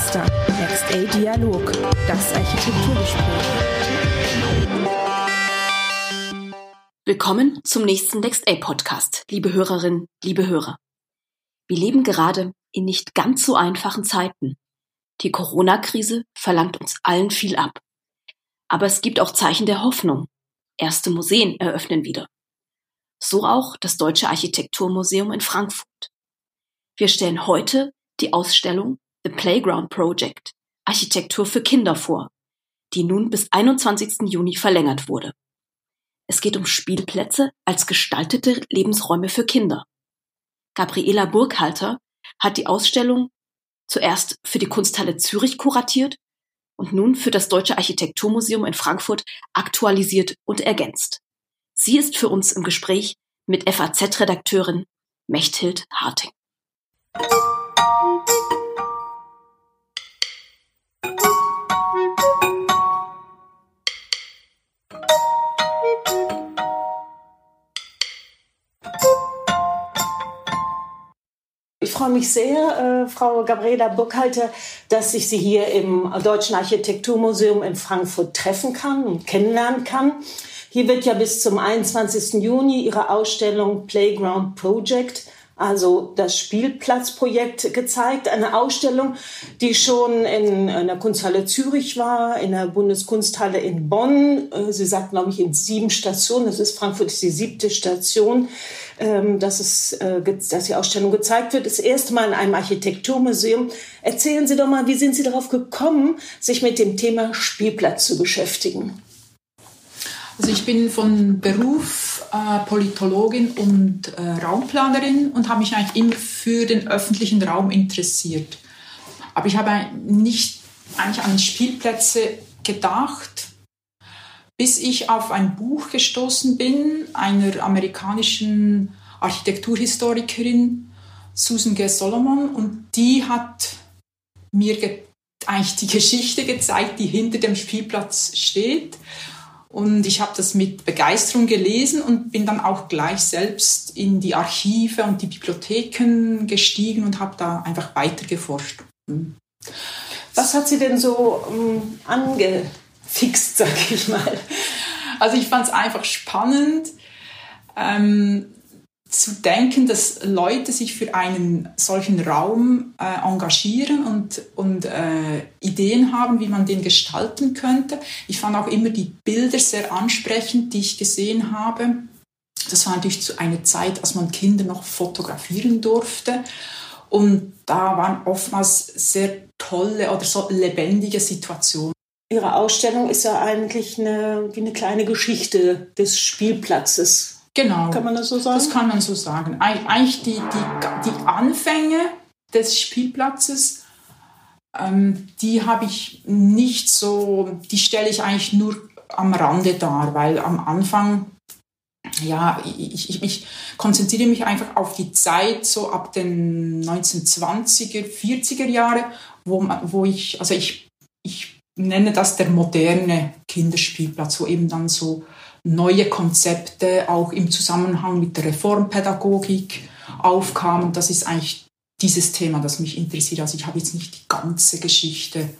Nexter, Next A Dialog, das Architekturgespräch. Willkommen zum nächsten Next A Podcast, liebe Hörerinnen, liebe Hörer. Wir leben gerade in nicht ganz so einfachen Zeiten. Die Corona-Krise verlangt uns allen viel ab. Aber es gibt auch Zeichen der Hoffnung. Erste Museen eröffnen wieder. So auch das Deutsche Architekturmuseum in Frankfurt. Wir stellen heute die Ausstellung The Playground Project Architektur für Kinder vor, die nun bis 21. Juni verlängert wurde. Es geht um Spielplätze als gestaltete Lebensräume für Kinder. Gabriela Burkhalter hat die Ausstellung zuerst für die Kunsthalle Zürich kuratiert und nun für das Deutsche Architekturmuseum in Frankfurt aktualisiert und ergänzt. Sie ist für uns im Gespräch mit FAZ-Redakteurin Mechthild Harting. Freue mich sehr, äh, Frau Gabriela Burkhalter, dass ich Sie hier im Deutschen Architekturmuseum in Frankfurt treffen kann und kennenlernen kann. Hier wird ja bis zum 21. Juni Ihre Ausstellung Playground Project also das Spielplatzprojekt gezeigt. Eine Ausstellung, die schon in, in der Kunsthalle Zürich war, in der Bundeskunsthalle in Bonn. Äh, sie sagt, glaube ich, in sieben Stationen. Das ist Frankfurt ist die siebte Station, ähm, dass, es, äh, dass die Ausstellung gezeigt wird. Das erste Mal in einem Architekturmuseum. Erzählen Sie doch mal, wie sind Sie darauf gekommen, sich mit dem Thema Spielplatz zu beschäftigen? Also ich bin von Beruf äh, Politologin und äh, Raumplanerin und habe mich eigentlich immer für den öffentlichen Raum interessiert. Aber ich habe nicht eigentlich an Spielplätze gedacht, bis ich auf ein Buch gestoßen bin einer amerikanischen Architekturhistorikerin Susan G. Solomon und die hat mir eigentlich die Geschichte gezeigt, die hinter dem Spielplatz steht und ich habe das mit Begeisterung gelesen und bin dann auch gleich selbst in die Archive und die Bibliotheken gestiegen und habe da einfach weiter geforscht. Mhm. Was hat Sie denn so um, angefixt, sag ich mal? Also ich fand es einfach spannend. Ähm, zu denken, dass Leute sich für einen solchen Raum äh, engagieren und, und äh, Ideen haben, wie man den gestalten könnte. Ich fand auch immer die Bilder sehr ansprechend, die ich gesehen habe. Das war natürlich zu einer Zeit, als man Kinder noch fotografieren durfte. Und da waren oftmals sehr tolle oder so lebendige Situationen. Ihre Ausstellung ist ja eigentlich eine, wie eine kleine Geschichte des Spielplatzes Genau. Kann man das so sagen? Das kann man so sagen. Eigentlich die, die, die Anfänge des Spielplatzes, ähm, die habe ich nicht so, die stelle ich eigentlich nur am Rande dar, weil am Anfang, ja, ich, ich, ich konzentriere mich einfach auf die Zeit so ab den 1920er, 40er Jahre, wo, wo ich, also ich, ich nenne das der moderne Kinderspielplatz, wo eben dann so neue Konzepte auch im Zusammenhang mit der Reformpädagogik aufkamen. Das ist eigentlich dieses Thema, das mich interessiert. Also ich habe jetzt nicht die ganze Geschichte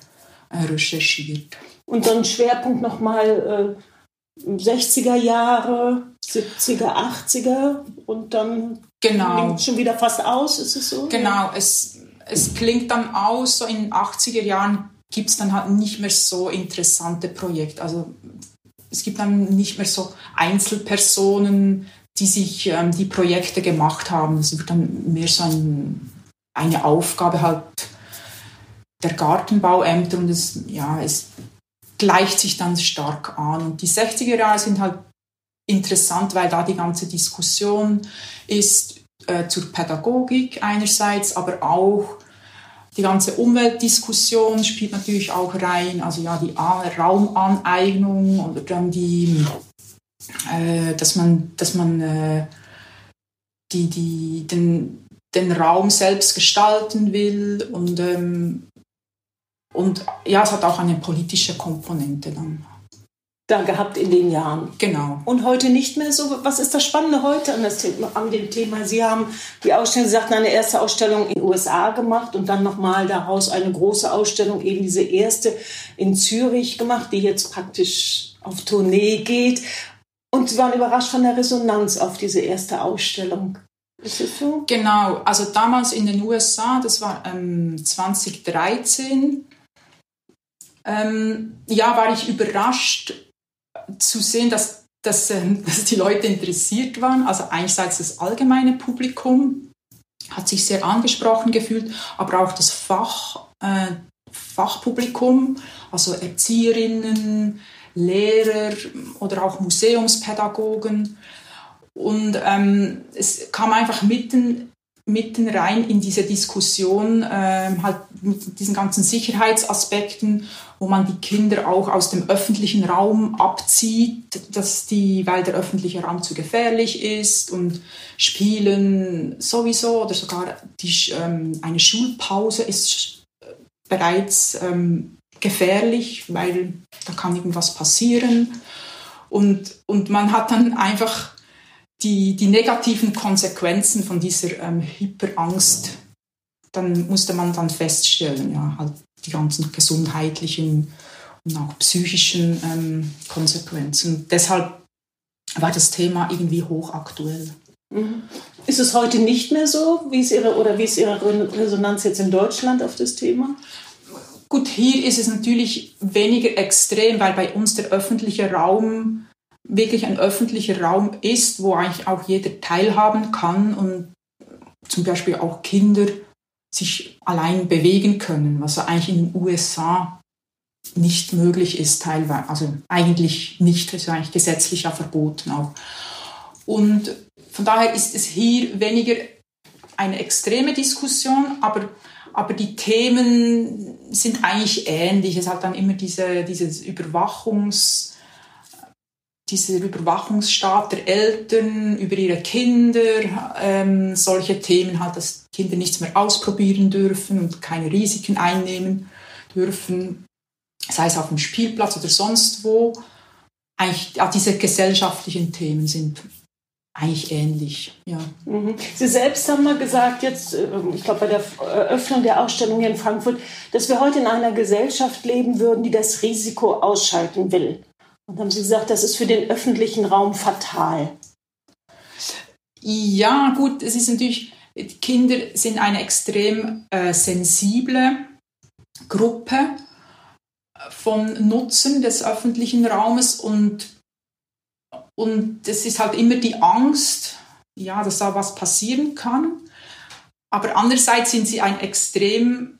äh, recherchiert. Und dann Schwerpunkt nochmal äh, 60er Jahre, 70er, 80er und dann genau. klingt schon wieder fast aus, ist es so? Genau, es, es klingt dann aus, so in 80er Jahren gibt es dann halt nicht mehr so interessante Projekte. Also es gibt dann nicht mehr so Einzelpersonen, die sich ähm, die Projekte gemacht haben. Es wird dann mehr so ein, eine Aufgabe halt der Gartenbauämter und es, ja, es gleicht sich dann stark an. Und die 60er Jahre sind halt interessant, weil da die ganze Diskussion ist äh, zur Pädagogik einerseits, aber auch die ganze Umweltdiskussion spielt natürlich auch rein, also ja die Raumaneignung oder dann die, äh, dass man, dass man äh, die, die, den, den Raum selbst gestalten will und, ähm, und ja, es hat auch eine politische Komponente dann. Da gehabt in den Jahren. Genau. Und heute nicht mehr so. Was ist das Spannende heute an, das an dem Thema? Sie haben die Ausstellung, Sie sagten, eine erste Ausstellung in den USA gemacht und dann nochmal daraus eine große Ausstellung, eben diese erste in Zürich gemacht, die jetzt praktisch auf Tournee geht. Und Sie waren überrascht von der Resonanz auf diese erste Ausstellung. Ist es so? Genau, also damals in den USA, das war ähm, 2013, ähm, ja, war ich überrascht, zu sehen, dass, dass, ähm, dass die Leute interessiert waren. Also einerseits das allgemeine Publikum hat sich sehr angesprochen gefühlt, aber auch das Fach, äh, Fachpublikum, also Erzieherinnen, Lehrer oder auch Museumspädagogen. Und ähm, es kam einfach mitten mitten rein in diese Diskussion, äh, halt mit diesen ganzen Sicherheitsaspekten, wo man die Kinder auch aus dem öffentlichen Raum abzieht, dass die, weil der öffentliche Raum zu gefährlich ist und Spielen sowieso oder sogar die, ähm, eine Schulpause ist bereits ähm, gefährlich, weil da kann irgendwas passieren. Und, und man hat dann einfach die, die negativen Konsequenzen von dieser ähm, Hyperangst, dann musste man dann feststellen, ja, halt die ganzen gesundheitlichen und auch psychischen ähm, Konsequenzen. Deshalb war das Thema irgendwie hochaktuell. Mhm. Ist es heute nicht mehr so? Wie ist Ihre, oder wie ist Ihre Resonanz jetzt in Deutschland auf das Thema? Gut, hier ist es natürlich weniger extrem, weil bei uns der öffentliche Raum wirklich ein öffentlicher Raum ist, wo eigentlich auch jeder teilhaben kann und zum Beispiel auch Kinder sich allein bewegen können, was eigentlich in den USA nicht möglich ist teilweise, also eigentlich nicht, ist eigentlich gesetzlich ja verboten auch. Und von daher ist es hier weniger eine extreme Diskussion, aber, aber die Themen sind eigentlich ähnlich. Es hat dann immer diese, dieses Überwachungs- dieser Überwachungsstaat der Eltern über ihre Kinder, ähm, solche Themen halt, dass Kinder nichts mehr ausprobieren dürfen und keine Risiken einnehmen dürfen, sei es auf dem Spielplatz oder sonst wo. Eigentlich ja, diese gesellschaftlichen Themen sind eigentlich ähnlich. Ja. Mhm. Sie selbst haben mal gesagt, jetzt, ähm, ich glaube bei der Eröffnung der Ausstellung hier in Frankfurt, dass wir heute in einer Gesellschaft leben würden, die das Risiko ausschalten will. Und haben Sie gesagt, das ist für den öffentlichen Raum fatal. Ja, gut, es ist natürlich, Kinder sind eine extrem äh, sensible Gruppe von Nutzen des öffentlichen Raumes und, und es ist halt immer die Angst, ja, dass da was passieren kann. Aber andererseits sind sie ein extrem,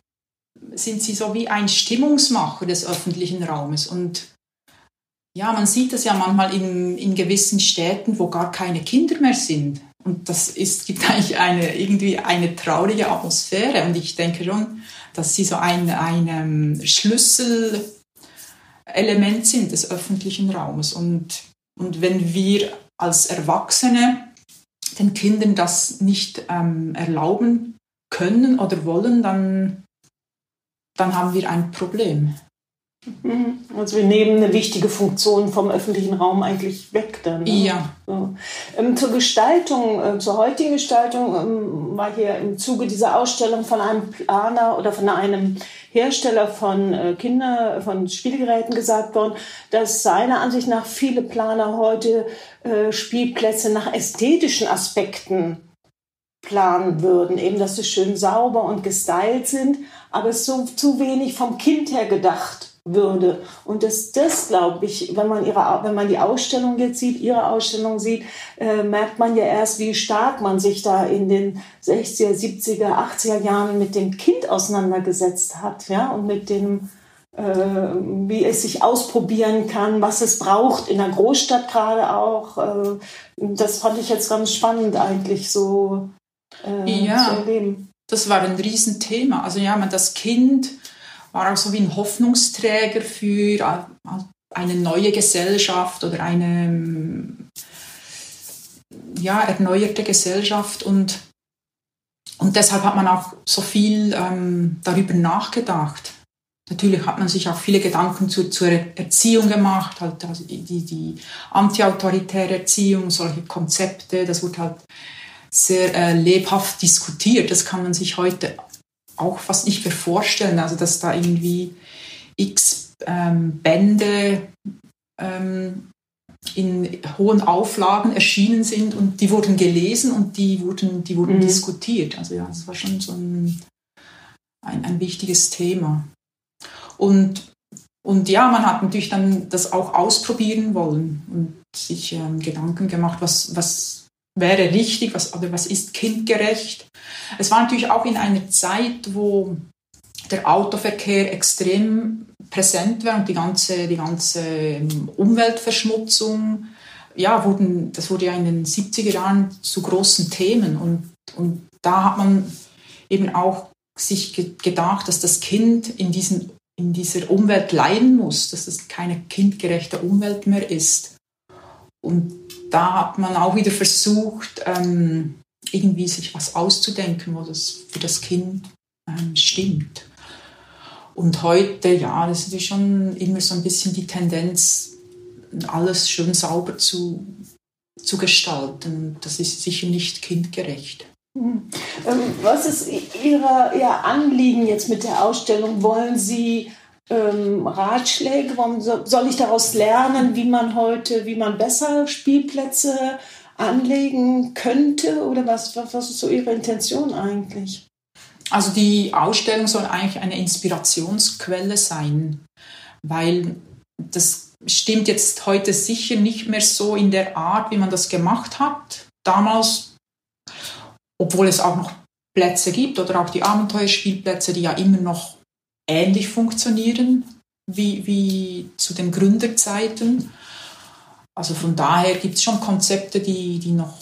sind sie so wie ein Stimmungsmacher des öffentlichen Raumes und ja, man sieht das ja manchmal in, in gewissen Städten, wo gar keine Kinder mehr sind. Und das ist, gibt eigentlich eine, irgendwie eine traurige Atmosphäre. Und ich denke schon, dass sie so ein, ein ähm, Schlüsselelement sind des öffentlichen Raumes. Und, und wenn wir als Erwachsene den Kindern das nicht ähm, erlauben können oder wollen, dann, dann haben wir ein Problem. Mhm. Also wir nehmen eine wichtige Funktion vom öffentlichen Raum eigentlich weg dann. Ne? Ja. So. Ähm, zur Gestaltung, äh, zur heutigen Gestaltung ähm, war hier im Zuge dieser Ausstellung von einem Planer oder von einem Hersteller von äh, Kinder, von Spielgeräten gesagt worden, dass seiner Ansicht nach viele Planer heute äh, Spielplätze nach ästhetischen Aspekten planen würden, eben dass sie schön sauber und gestylt sind, aber es so zu wenig vom Kind her gedacht würde. Und das, das glaube ich, wenn man, ihre, wenn man die Ausstellung jetzt sieht, ihre Ausstellung sieht, äh, merkt man ja erst, wie stark man sich da in den 60er, 70er, 80er Jahren mit dem Kind auseinandergesetzt hat, ja, und mit dem, äh, wie es sich ausprobieren kann, was es braucht, in der Großstadt gerade auch. Äh, das fand ich jetzt ganz spannend eigentlich so äh, ja, zu erleben. Das war ein Riesenthema. Also ja, man das Kind war auch so wie ein Hoffnungsträger für eine neue Gesellschaft oder eine ja, erneuerte Gesellschaft und, und deshalb hat man auch so viel ähm, darüber nachgedacht. Natürlich hat man sich auch viele Gedanken zur, zur Erziehung gemacht, halt also die, die antiautoritäre Erziehung, solche Konzepte, das wurde halt sehr äh, lebhaft diskutiert. Das kann man sich heute auch fast nicht mehr vorstellen. Also dass da irgendwie x ähm, Bände ähm, in hohen Auflagen erschienen sind und die wurden gelesen und die wurden, die wurden mhm. diskutiert. Also ja, das war schon so ein, ein, ein wichtiges Thema. Und, und ja, man hat natürlich dann das auch ausprobieren wollen und sich ähm, Gedanken gemacht, was, was wäre richtig, was, oder was ist kindgerecht. Es war natürlich auch in einer Zeit, wo der Autoverkehr extrem präsent war und die ganze, die ganze ähm, Umweltverschmutzung, ja, wurden, das wurde ja in den 70er Jahren zu großen Themen und, und da hat man eben auch sich gedacht, dass das Kind in, diesen, in dieser Umwelt leiden muss, dass es keine kindgerechte Umwelt mehr ist. Und da hat man auch wieder versucht, ähm, irgendwie sich was auszudenken, wo das für das Kind ähm, stimmt. Und heute, ja, das ist schon immer so ein bisschen die Tendenz, alles schön sauber zu, zu gestalten. Das ist sicher nicht kindgerecht. Hm. Ähm, was ist Ihr Anliegen jetzt mit der Ausstellung? Wollen Sie ähm, Ratschläge? Warum soll ich daraus lernen, wie man heute, wie man besser Spielplätze anlegen könnte? Oder was, was ist so Ihre Intention eigentlich? Also die Ausstellung soll eigentlich eine Inspirationsquelle sein, weil das stimmt jetzt heute sicher nicht mehr so in der Art, wie man das gemacht hat. Damals, obwohl es auch noch Plätze gibt oder auch die Abenteuerspielplätze, die ja immer noch ähnlich funktionieren wie, wie zu den Gründerzeiten. Also von daher gibt es schon Konzepte, die, die noch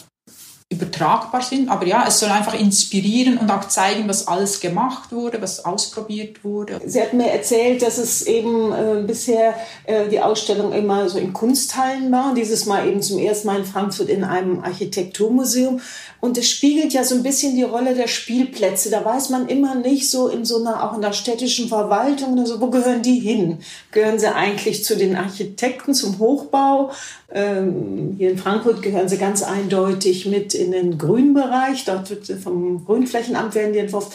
übertragbar sind. Aber ja, es soll einfach inspirieren und auch zeigen, was alles gemacht wurde, was ausprobiert wurde. Sie hat mir erzählt, dass es eben äh, bisher äh, die Ausstellung immer so in Kunsthallen war. Dieses Mal eben zum ersten Mal in Frankfurt in einem Architekturmuseum. Und es spiegelt ja so ein bisschen die Rolle der Spielplätze. Da weiß man immer nicht so in so einer, auch in der städtischen Verwaltung oder so, wo gehören die hin? Gehören sie eigentlich zu den Architekten, zum Hochbau? Ähm, hier in Frankfurt gehören sie ganz eindeutig mit in den Grünbereich. Dort wird vom Grünflächenamt werden die entworfen.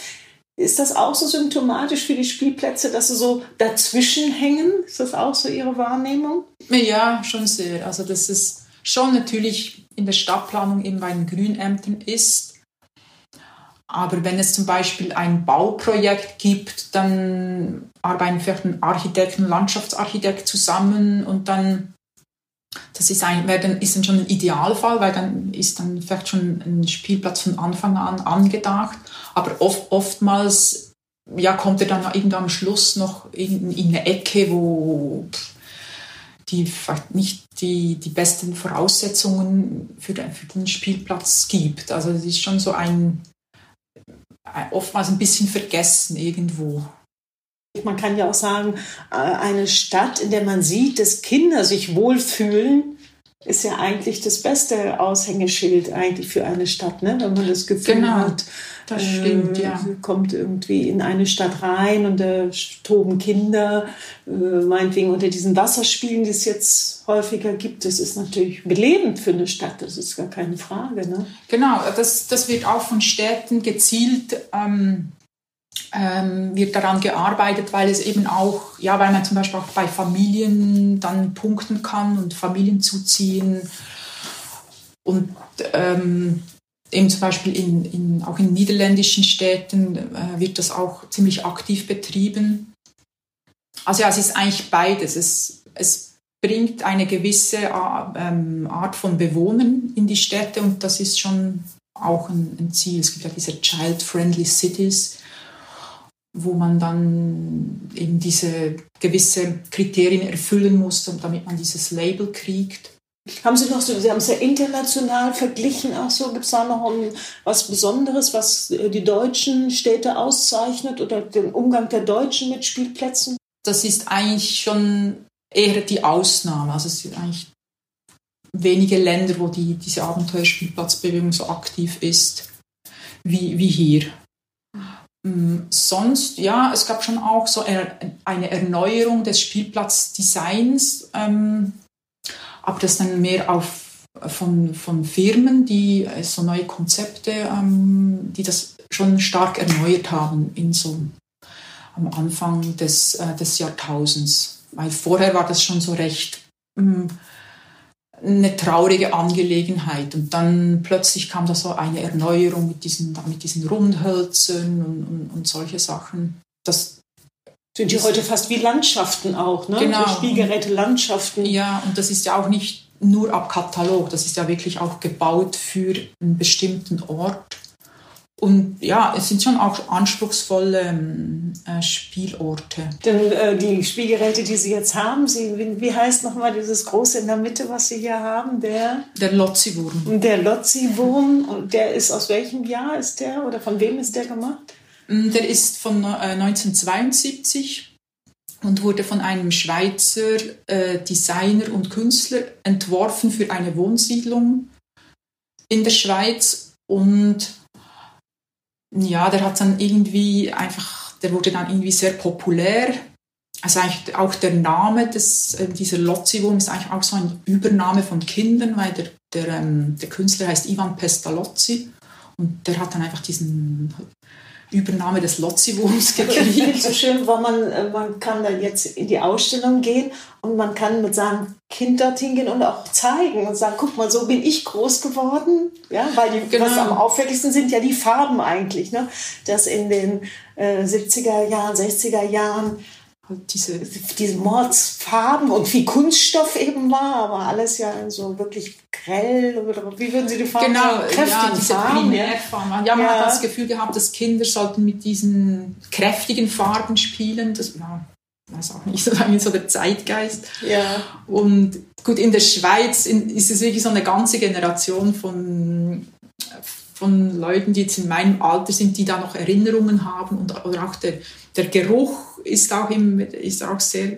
Ist das auch so symptomatisch für die Spielplätze, dass sie so dazwischen hängen? Ist das auch so Ihre Wahrnehmung? Ja, schon sehr. Also das ist schon natürlich in der Stadtplanung eben bei den Grünämtern ist. Aber wenn es zum Beispiel ein Bauprojekt gibt, dann arbeiten vielleicht ein Architekt und Landschaftsarchitekt zusammen und dann das ist, ein, dann, ist dann schon ein Idealfall, weil dann ist dann vielleicht schon ein Spielplatz von Anfang an angedacht. Aber oft, oftmals ja, kommt er dann irgendwann am Schluss noch in, in eine Ecke, wo die vielleicht nicht die, die besten Voraussetzungen für den, für den Spielplatz gibt. Also es ist schon so ein, oftmals ein bisschen vergessen irgendwo. Man kann ja auch sagen, äh, eine Stadt, in der man sieht, dass Kinder sich wohlfühlen, ist ja eigentlich das beste Aushängeschild eigentlich für eine Stadt, ne? wenn man das Gefühl genau, hat, das stimmt, äh, ja. kommt irgendwie in eine Stadt rein und da toben Kinder, äh, meinetwegen unter diesen Wasserspielen, die es jetzt häufiger gibt. Das ist natürlich belebend für eine Stadt, das ist gar keine Frage. Ne? Genau, das, das wird auch von Städten gezielt ähm, ähm, wird daran gearbeitet, weil es eben auch, ja, weil man zum Beispiel auch bei Familien dann punkten kann und Familien zuziehen. Und ähm, eben zum Beispiel in, in, auch in niederländischen Städten äh, wird das auch ziemlich aktiv betrieben. Also ja, es ist eigentlich beides. Es, es bringt eine gewisse äh, ähm, Art von Bewohnern in die Städte und das ist schon auch ein, ein Ziel. Es gibt ja diese Child-Friendly Cities, wo man dann eben diese gewisse Kriterien erfüllen muss, damit man dieses Label kriegt. Haben Sie noch so, Sie haben es ja international verglichen, auch so, gibt es da noch ein, was Besonderes, was äh, die deutschen Städte auszeichnet oder den Umgang der Deutschen mit Spielplätzen? Das ist eigentlich schon eher die Ausnahme. Also es sind eigentlich wenige Länder, wo die, diese Abenteuerspielplatzbewegung so aktiv ist wie, wie hier. Mm, sonst, ja, es gab schon auch so eine Erneuerung des Spielplatzdesigns, ähm, aber das dann mehr auf von, von Firmen, die äh, so neue Konzepte, ähm, die das schon stark erneuert haben in so am Anfang des, äh, des Jahrtausends. Weil vorher war das schon so recht mh, mm, eine traurige Angelegenheit. Und dann plötzlich kam da so eine Erneuerung mit diesen, mit diesen Rundhölzern und, und, und solche Sachen. Das sind die heute fast wie Landschaften auch, ne? Genau. So Spielgeräte, Landschaften. Ja, und das ist ja auch nicht nur ab Katalog, das ist ja wirklich auch gebaut für einen bestimmten Ort. Und ja, es sind schon auch anspruchsvolle ähm, äh, Spielorte. Denn äh, die Spielgeräte, die Sie jetzt haben, Sie, wie, wie heißt nochmal dieses große in der Mitte, was Sie hier haben? Der, der Lotzi-Wurm. Der Lotzi-Wurm. Und der ist aus welchem Jahr ist der oder von wem ist der gemacht? Mm, der ist von äh, 1972 und wurde von einem Schweizer äh, Designer und Künstler entworfen für eine Wohnsiedlung in der Schweiz und ja, der hat dann irgendwie einfach, der wurde dann irgendwie sehr populär. Also eigentlich auch der Name des, äh, dieser Lotzi-Wurm ist eigentlich auch so ein Übername von Kindern, weil der, der, ähm, der Künstler heißt Ivan Pestalozzi und der hat dann einfach diesen Übernahme des Lotzi-Wurms gekriegt. So schön, weil man, äh, man kann dann jetzt in die Ausstellung gehen und man kann mit seinem Kind dorthin gehen und auch zeigen und sagen, guck mal, so bin ich groß geworden. Ja, weil die, genau. was am auffälligsten sind ja die Farben eigentlich. Ne? Dass in den äh, 70er Jahren, 60er Jahren diese, diese Mordsfarben und wie Kunststoff eben war, aber alles ja so wirklich grell oder wie würden Sie die Farben genau? Genau, ja, diese Farben, Primärfarben. Ja, man ja. hat das Gefühl gehabt, dass Kinder sollten mit diesen kräftigen Farben spielen. Das war, weiß auch nicht, so der Zeitgeist. Ja. Und gut, in der Schweiz ist es wirklich so eine ganze Generation von von Leuten, die jetzt in meinem Alter sind, die da noch Erinnerungen haben und oder auch der, der Geruch ist auch, im, ist auch sehr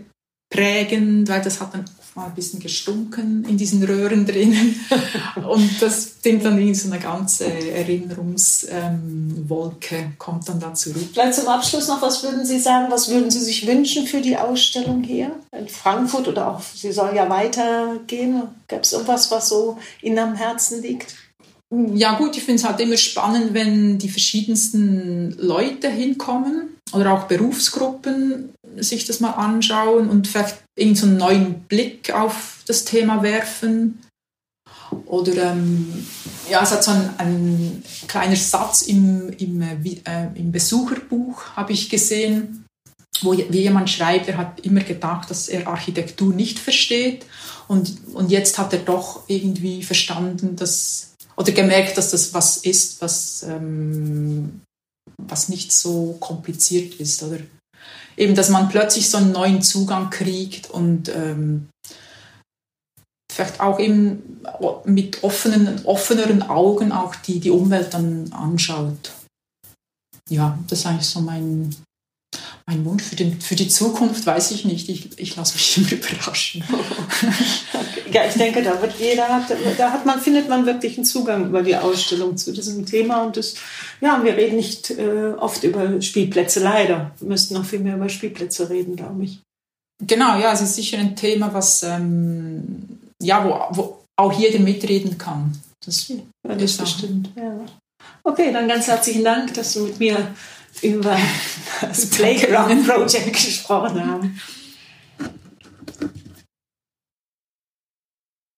prägend, weil das hat dann oft mal ein bisschen gestunken in diesen Röhren drinnen und das nimmt dann in so eine ganze Erinnerungswolke, ähm, kommt dann da zurück. Vielleicht zum Abschluss noch, was würden Sie sagen, was würden Sie sich wünschen für die Ausstellung hier in Frankfurt oder auch, sie soll ja weitergehen, gäbe es irgendwas, was so Ihnen am Herzen liegt? Ja gut, ich finde es halt immer spannend, wenn die verschiedensten Leute hinkommen oder auch Berufsgruppen sich das mal anschauen und vielleicht irgendeinen so neuen Blick auf das Thema werfen. Oder ähm, ja, es hat so ein, ein kleiner Satz im, im, äh, im Besucherbuch, habe ich gesehen, wo wie jemand schreibt, er hat immer gedacht, dass er Architektur nicht versteht und, und jetzt hat er doch irgendwie verstanden, dass oder gemerkt, dass das was ist, was, ähm, was nicht so kompliziert ist. Oder eben, dass man plötzlich so einen neuen Zugang kriegt und ähm, vielleicht auch eben mit offenen, offeneren Augen auch die, die Umwelt dann anschaut. Ja, das ist eigentlich so mein, mein Wunsch für, den, für die Zukunft weiß ich nicht. Ich, ich lasse mich immer überraschen. ja, ich denke, da wird jeder, da hat man, findet man wirklich einen Zugang über die Ausstellung zu diesem Thema. Und das, ja, wir reden nicht äh, oft über Spielplätze, leider. Wir müssten noch viel mehr über Spielplätze reden, glaube ich. Genau, ja, es ist sicher ein Thema, was ähm, ja, wo, wo auch jeder mitreden kann. Das, ja, das ist bestimmt. Ja. Okay, dann ganz herzlichen Dank, dass du mit mir über das Playground Project gesprochen haben.